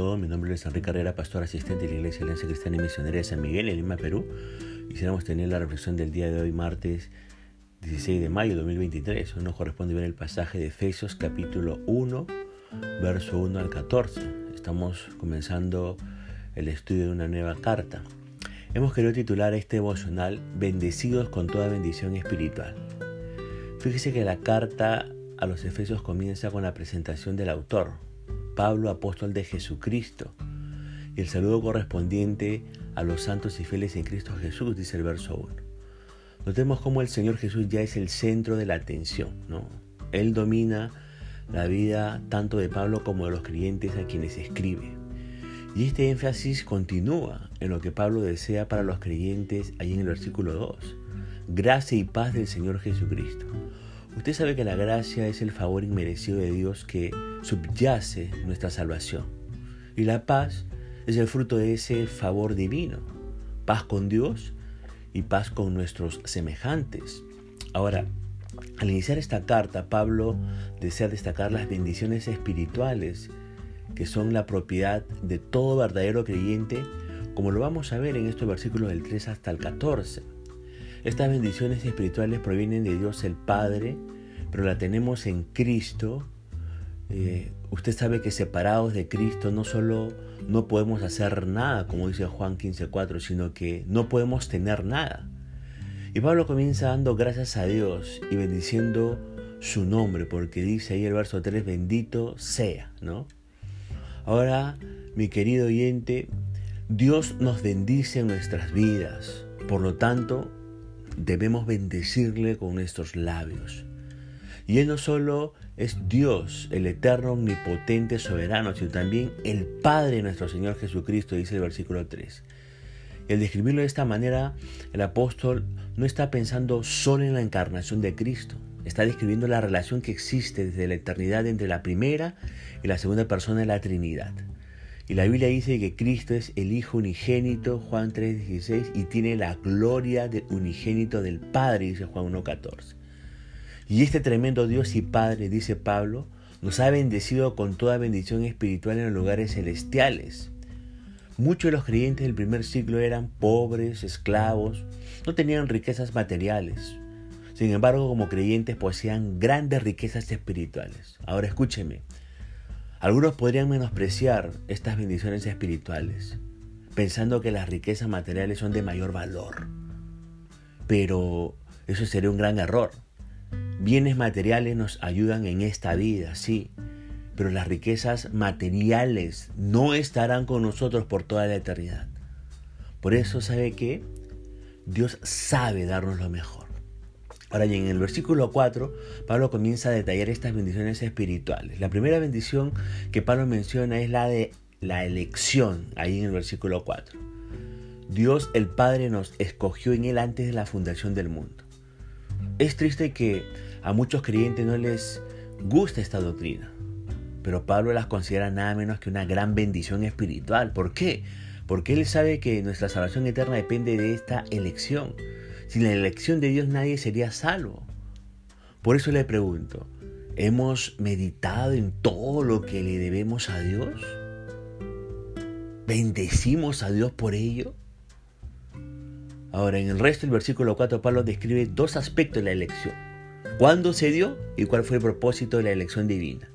todos, mi nombre es Enrique Carrera, pastor asistente de la Iglesia Alianza Cristiana y Misionera de San Miguel en Lima, Perú. Quisiéramos tener la reflexión del día de hoy, martes 16 de mayo de 2023. Hoy nos corresponde ver el pasaje de Efesios capítulo 1, verso 1 al 14. Estamos comenzando el estudio de una nueva carta. Hemos querido titular este devocional Bendecidos con toda bendición espiritual. Fíjese que la carta a los Efesios comienza con la presentación del autor, Pablo, apóstol de Jesucristo, y el saludo correspondiente a los santos y fieles en Cristo Jesús, dice el verso 1. Notemos cómo el Señor Jesús ya es el centro de la atención, ¿no? Él domina la vida tanto de Pablo como de los creyentes a quienes escribe. Y este énfasis continúa en lo que Pablo desea para los creyentes ahí en el versículo 2. Gracia y paz del Señor Jesucristo. Usted sabe que la gracia es el favor inmerecido de Dios que subyace nuestra salvación. Y la paz es el fruto de ese favor divino. Paz con Dios y paz con nuestros semejantes. Ahora, al iniciar esta carta, Pablo desea destacar las bendiciones espirituales que son la propiedad de todo verdadero creyente, como lo vamos a ver en estos versículos del 3 hasta el 14. Estas bendiciones espirituales provienen de Dios el Padre, pero la tenemos en Cristo. Eh, usted sabe que separados de Cristo no solo no podemos hacer nada, como dice Juan 15:4, sino que no podemos tener nada. Y Pablo comienza dando gracias a Dios y bendiciendo su nombre, porque dice ahí el verso 3, bendito sea, ¿no? Ahora, mi querido oyente, Dios nos bendice en nuestras vidas. Por lo tanto, debemos bendecirle con nuestros labios. Y Él no solo es Dios, el eterno, omnipotente, soberano, sino también el Padre nuestro Señor Jesucristo, dice el versículo 3. Y al describirlo de esta manera, el apóstol no está pensando solo en la encarnación de Cristo, está describiendo la relación que existe desde la eternidad entre la primera y la segunda persona de la Trinidad. Y la Biblia dice que Cristo es el Hijo unigénito, Juan 3:16, y tiene la gloria de unigénito del Padre, dice Juan 1:14. Y este tremendo Dios y Padre, dice Pablo, nos ha bendecido con toda bendición espiritual en los lugares celestiales. Muchos de los creyentes del primer siglo eran pobres, esclavos, no tenían riquezas materiales. Sin embargo, como creyentes poseían grandes riquezas espirituales. Ahora escúcheme, algunos podrían menospreciar estas bendiciones espirituales, pensando que las riquezas materiales son de mayor valor. Pero eso sería un gran error. Bienes materiales nos ayudan en esta vida, sí, pero las riquezas materiales no estarán con nosotros por toda la eternidad. Por eso, ¿sabe qué? Dios sabe darnos lo mejor. Ahora, y en el versículo 4, Pablo comienza a detallar estas bendiciones espirituales. La primera bendición que Pablo menciona es la de la elección, ahí en el versículo 4. Dios el Padre nos escogió en Él antes de la fundación del mundo. Es triste que a muchos creyentes no les gusta esta doctrina, pero Pablo las considera nada menos que una gran bendición espiritual. ¿Por qué? Porque Él sabe que nuestra salvación eterna depende de esta elección. Sin la elección de Dios nadie sería salvo. Por eso le pregunto, ¿hemos meditado en todo lo que le debemos a Dios? ¿Bendecimos a Dios por ello? Ahora, en el resto del versículo 4, Pablo describe dos aspectos de la elección. ¿Cuándo se dio y cuál fue el propósito de la elección divina?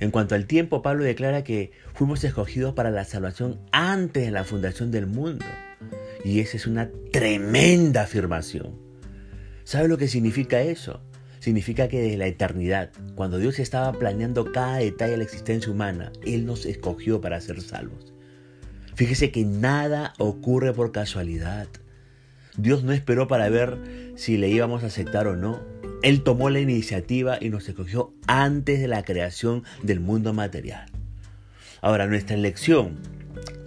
En cuanto al tiempo, Pablo declara que fuimos escogidos para la salvación antes de la fundación del mundo. Y esa es una tremenda afirmación. ¿Sabe lo que significa eso? Significa que desde la eternidad, cuando Dios estaba planeando cada detalle de la existencia humana, Él nos escogió para ser salvos. Fíjese que nada ocurre por casualidad. Dios no esperó para ver si le íbamos a aceptar o no. Él tomó la iniciativa y nos escogió antes de la creación del mundo material. Ahora, nuestra elección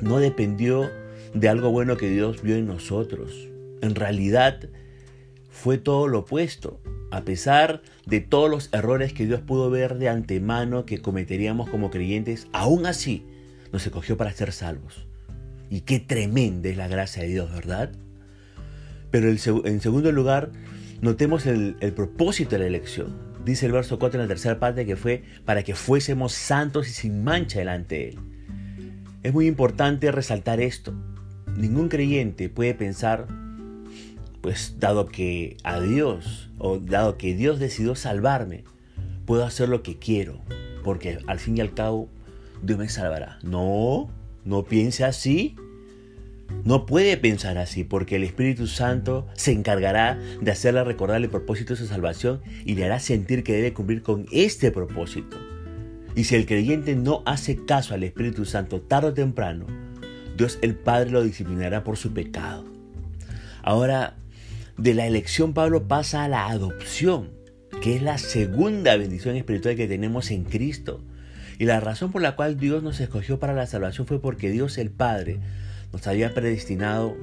no dependió de algo bueno que Dios vio en nosotros. En realidad fue todo lo opuesto. A pesar de todos los errores que Dios pudo ver de antemano que cometeríamos como creyentes, aún así nos escogió para ser salvos. Y qué tremenda es la gracia de Dios, ¿verdad? Pero en segundo lugar, notemos el, el propósito de la elección. Dice el verso 4 en la tercera parte que fue para que fuésemos santos y sin mancha delante de Él. Es muy importante resaltar esto. Ningún creyente puede pensar, pues dado que a Dios, o dado que Dios decidió salvarme, puedo hacer lo que quiero, porque al fin y al cabo Dios me salvará. No, no piense así. No puede pensar así porque el Espíritu Santo se encargará de hacerle recordar el propósito de su salvación y le hará sentir que debe cumplir con este propósito. Y si el creyente no hace caso al Espíritu Santo tarde o temprano, Dios el Padre lo disciplinará por su pecado. Ahora, de la elección Pablo pasa a la adopción, que es la segunda bendición espiritual que tenemos en Cristo. Y la razón por la cual Dios nos escogió para la salvación fue porque Dios el Padre nos había predestinado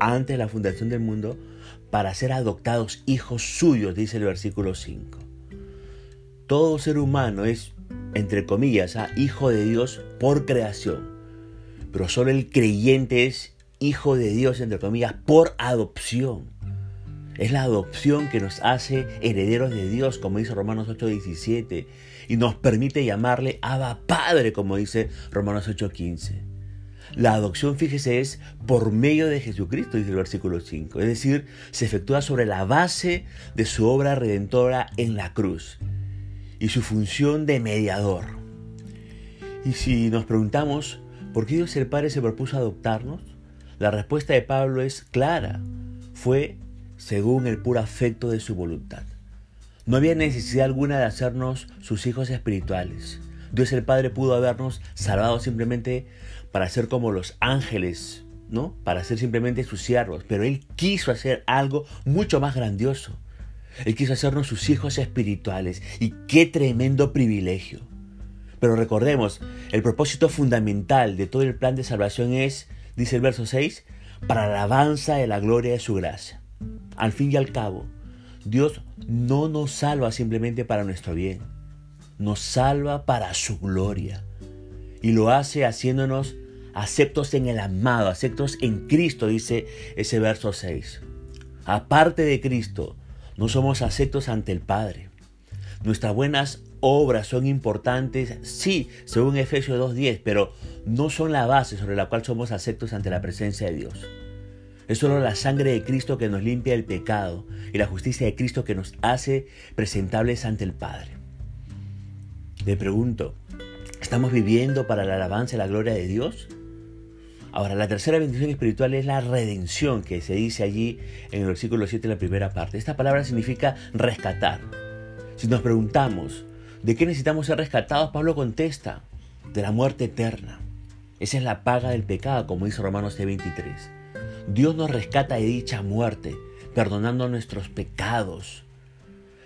antes de la fundación del mundo para ser adoptados hijos suyos, dice el versículo 5. Todo ser humano es, entre comillas, ¿ah? hijo de Dios por creación, pero solo el creyente es hijo de Dios, entre comillas, por adopción. Es la adopción que nos hace herederos de Dios, como dice Romanos 8:17, y nos permite llamarle Abba Padre, como dice Romanos 8:15. La adopción, fíjese, es por medio de Jesucristo, dice el versículo 5. Es decir, se efectúa sobre la base de su obra redentora en la cruz y su función de mediador. Y si nos preguntamos, ¿por qué Dios el Padre se propuso adoptarnos? La respuesta de Pablo es clara. Fue según el puro afecto de su voluntad. No había necesidad alguna de hacernos sus hijos espirituales. Dios el Padre pudo habernos salvado simplemente para ser como los ángeles, ¿no? Para ser simplemente sus siervos, pero Él quiso hacer algo mucho más grandioso. Él quiso hacernos sus hijos espirituales y qué tremendo privilegio. Pero recordemos, el propósito fundamental de todo el plan de salvación es, dice el verso 6, para la alabanza de la gloria de su gracia. Al fin y al cabo, Dios no nos salva simplemente para nuestro bien, nos salva para su gloria. Y lo hace haciéndonos aceptos en el amado, aceptos en Cristo, dice ese verso 6. Aparte de Cristo, no somos aceptos ante el Padre. Nuestras buenas obras son importantes, sí, según Efesios 2.10, pero no son la base sobre la cual somos aceptos ante la presencia de Dios. Es solo la sangre de Cristo que nos limpia el pecado y la justicia de Cristo que nos hace presentables ante el Padre. Le pregunto, ¿estamos viviendo para la alabanza y la gloria de Dios? Ahora, la tercera bendición espiritual es la redención, que se dice allí en el versículo 7 de la primera parte. Esta palabra significa rescatar. Si nos preguntamos, ¿de qué necesitamos ser rescatados? Pablo contesta, de la muerte eterna. Esa es la paga del pecado, como dice Romanos 23. Dios nos rescata de dicha muerte, perdonando nuestros pecados.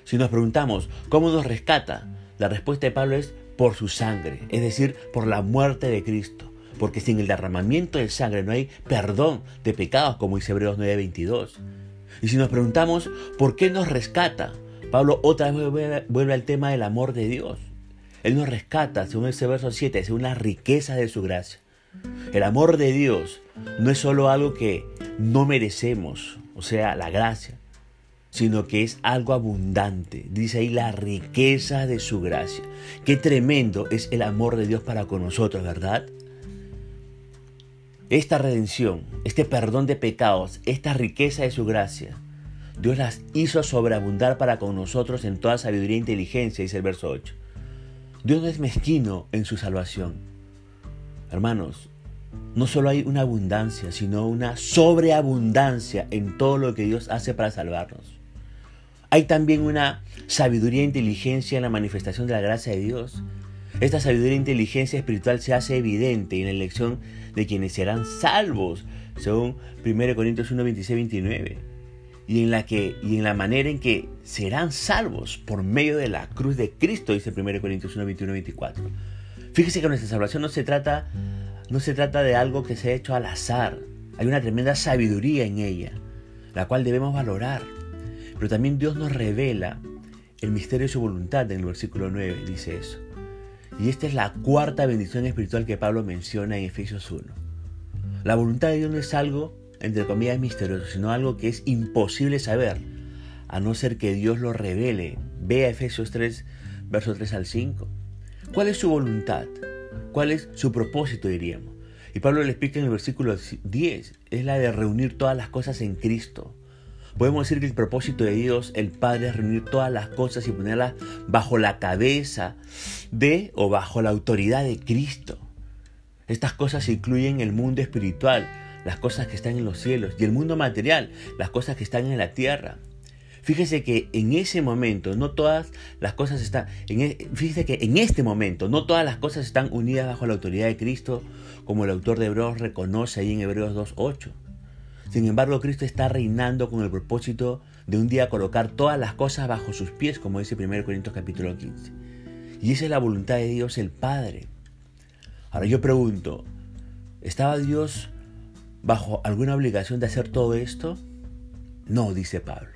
Si nos preguntamos, ¿cómo nos rescata? La respuesta de Pablo es por su sangre, es decir, por la muerte de Cristo porque sin el derramamiento de sangre no hay perdón de pecados, como dice Hebreos 9:22. Y si nos preguntamos, ¿por qué nos rescata? Pablo otra vez vuelve al tema del amor de Dios. Él nos rescata, según ese verso 7, según la riqueza de su gracia. El amor de Dios no es solo algo que no merecemos, o sea, la gracia, sino que es algo abundante. Dice ahí la riqueza de su gracia. Qué tremendo es el amor de Dios para con nosotros, ¿verdad? Esta redención, este perdón de pecados, esta riqueza de su gracia, Dios las hizo sobreabundar para con nosotros en toda sabiduría e inteligencia, dice el verso 8. Dios no es mezquino en su salvación. Hermanos, no solo hay una abundancia, sino una sobreabundancia en todo lo que Dios hace para salvarnos. Hay también una sabiduría e inteligencia en la manifestación de la gracia de Dios esta sabiduría e inteligencia espiritual se hace evidente en la elección de quienes serán salvos, según 1 Corintios 1, 26, 29. Y en, la que, y en la manera en que serán salvos por medio de la cruz de Cristo, dice 1 Corintios 1, 21, 24. Fíjese que nuestra salvación no se trata, no se trata de algo que se ha hecho al azar. Hay una tremenda sabiduría en ella, la cual debemos valorar. Pero también Dios nos revela el misterio de su voluntad en el versículo 9, dice eso. Y esta es la cuarta bendición espiritual que Pablo menciona en Efesios 1. La voluntad de Dios no es algo, entre comillas, misterioso, sino algo que es imposible saber, a no ser que Dios lo revele. Ve a Efesios 3, versos 3 al 5. ¿Cuál es su voluntad? ¿Cuál es su propósito, diríamos? Y Pablo le explica en el versículo 10, es la de reunir todas las cosas en Cristo. Podemos decir que el propósito de Dios, el Padre, es reunir todas las cosas y ponerlas bajo la cabeza de o bajo la autoridad de Cristo. Estas cosas incluyen el mundo espiritual, las cosas que están en los cielos, y el mundo material, las cosas que están en la tierra. Fíjese que en ese momento no todas las cosas están, en, e, fíjese que en este momento no todas las cosas están unidas bajo la autoridad de Cristo, como el autor de Hebreos reconoce ahí en Hebreos 2.8. Sin embargo, Cristo está reinando con el propósito de un día colocar todas las cosas bajo sus pies, como dice 1 Corintios capítulo 15. Y esa es la voluntad de Dios el Padre. Ahora yo pregunto, ¿estaba Dios bajo alguna obligación de hacer todo esto? No, dice Pablo.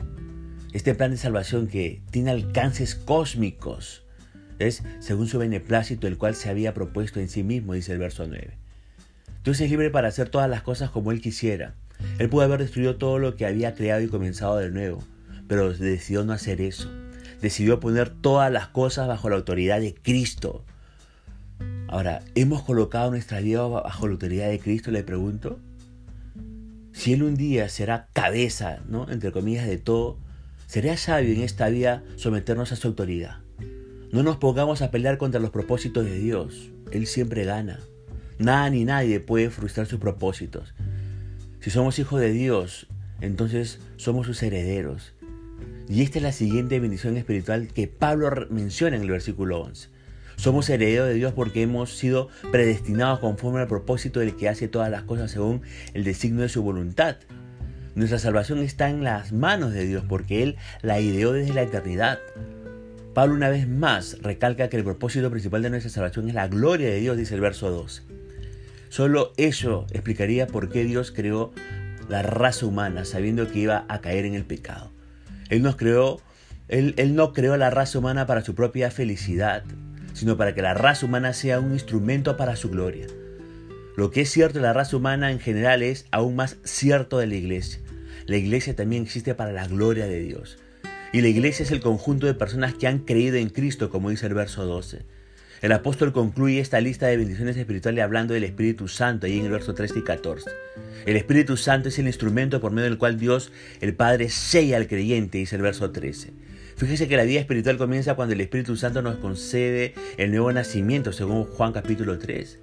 Este plan de salvación que tiene alcances cósmicos es según su beneplácito, el cual se había propuesto en sí mismo, dice el verso 9. Dios es libre para hacer todas las cosas como Él quisiera. Él pudo haber destruido todo lo que había creado y comenzado de nuevo, pero decidió no hacer eso. Decidió poner todas las cosas bajo la autoridad de Cristo. Ahora, ¿hemos colocado nuestra vida bajo la autoridad de Cristo? Le pregunto. Si Él un día será cabeza, ¿no? Entre comillas, de todo, Sería sabio en esta vida someternos a su autoridad. No nos pongamos a pelear contra los propósitos de Dios. Él siempre gana. Nada ni nadie puede frustrar sus propósitos. Si somos hijos de Dios, entonces somos sus herederos. Y esta es la siguiente bendición espiritual que Pablo menciona en el versículo 11. Somos herederos de Dios porque hemos sido predestinados conforme al propósito del que hace todas las cosas según el designio de su voluntad. Nuestra salvación está en las manos de Dios porque Él la ideó desde la eternidad. Pablo una vez más recalca que el propósito principal de nuestra salvación es la gloria de Dios, dice el verso 12. Solo eso explicaría por qué Dios creó la raza humana sabiendo que iba a caer en el pecado. Él nos creó, él no creó la raza humana para su propia felicidad, sino para que la raza humana sea un instrumento para su gloria. Lo que es cierto de la raza humana en general es aún más cierto de la iglesia. La iglesia también existe para la gloria de Dios. Y la iglesia es el conjunto de personas que han creído en Cristo, como dice el verso 12. El apóstol concluye esta lista de bendiciones espirituales hablando del Espíritu Santo, ahí en el verso 13 y 14. El Espíritu Santo es el instrumento por medio del cual Dios, el Padre, sella al creyente, dice el verso 13. Fíjese que la vida espiritual comienza cuando el Espíritu Santo nos concede el nuevo nacimiento, según Juan capítulo 3.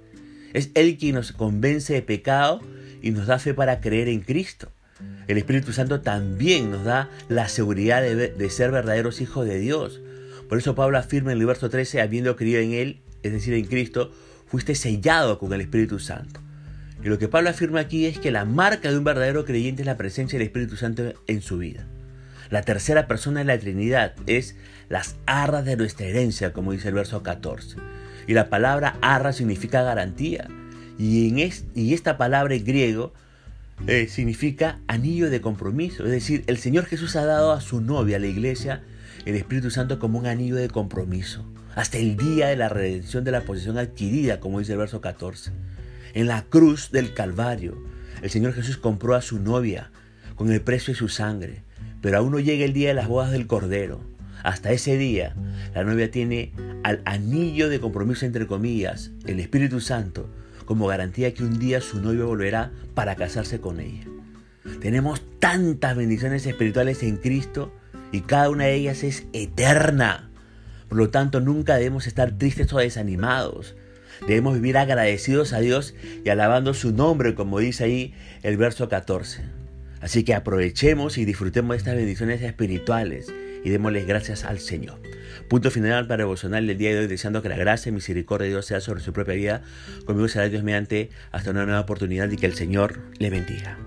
Es Él quien nos convence de pecado y nos da fe para creer en Cristo. El Espíritu Santo también nos da la seguridad de, ser verdaderos hijos de Dios. Por eso Pablo afirma en el verso 13, habiendo creído en Él, es decir, en Cristo, fuiste sellado con el Espíritu Santo. Y lo que Pablo afirma aquí es que la marca de un verdadero creyente es la presencia del Espíritu Santo en su vida. La tercera persona de la Trinidad es las arras de nuestra herencia, como dice el verso 14. Y la palabra arra significa garantía. Y, en y esta palabra en griego eh, significa anillo de compromiso. Es decir, el Señor Jesús ha dado a su novia, a la iglesia, el Espíritu Santo como un anillo de compromiso. Hasta el día de la redención de la posesión adquirida, como dice el verso 14. En la cruz del Calvario, el Señor Jesús compró a su novia con el precio de su sangre. Pero aún no llega el día de las bodas del Cordero. Hasta ese día, la novia tiene al anillo de compromiso, entre comillas, el Espíritu Santo, como garantía que un día su novio volverá para casarse con ella. Tenemos tantas bendiciones espirituales en Cristo y cada una de ellas es eterna. Por lo tanto, nunca debemos estar tristes o desanimados. Debemos vivir agradecidos a Dios y alabando su nombre, como dice ahí el verso 14. Así que aprovechemos y disfrutemos de estas bendiciones espirituales y démosles gracias al Señor. Punto final para devocional del día de hoy, deseando que la gracia y misericordia de Dios sea sobre su propia vida. Conmigo será Dios mediante hasta una nueva oportunidad y que el Señor le bendiga.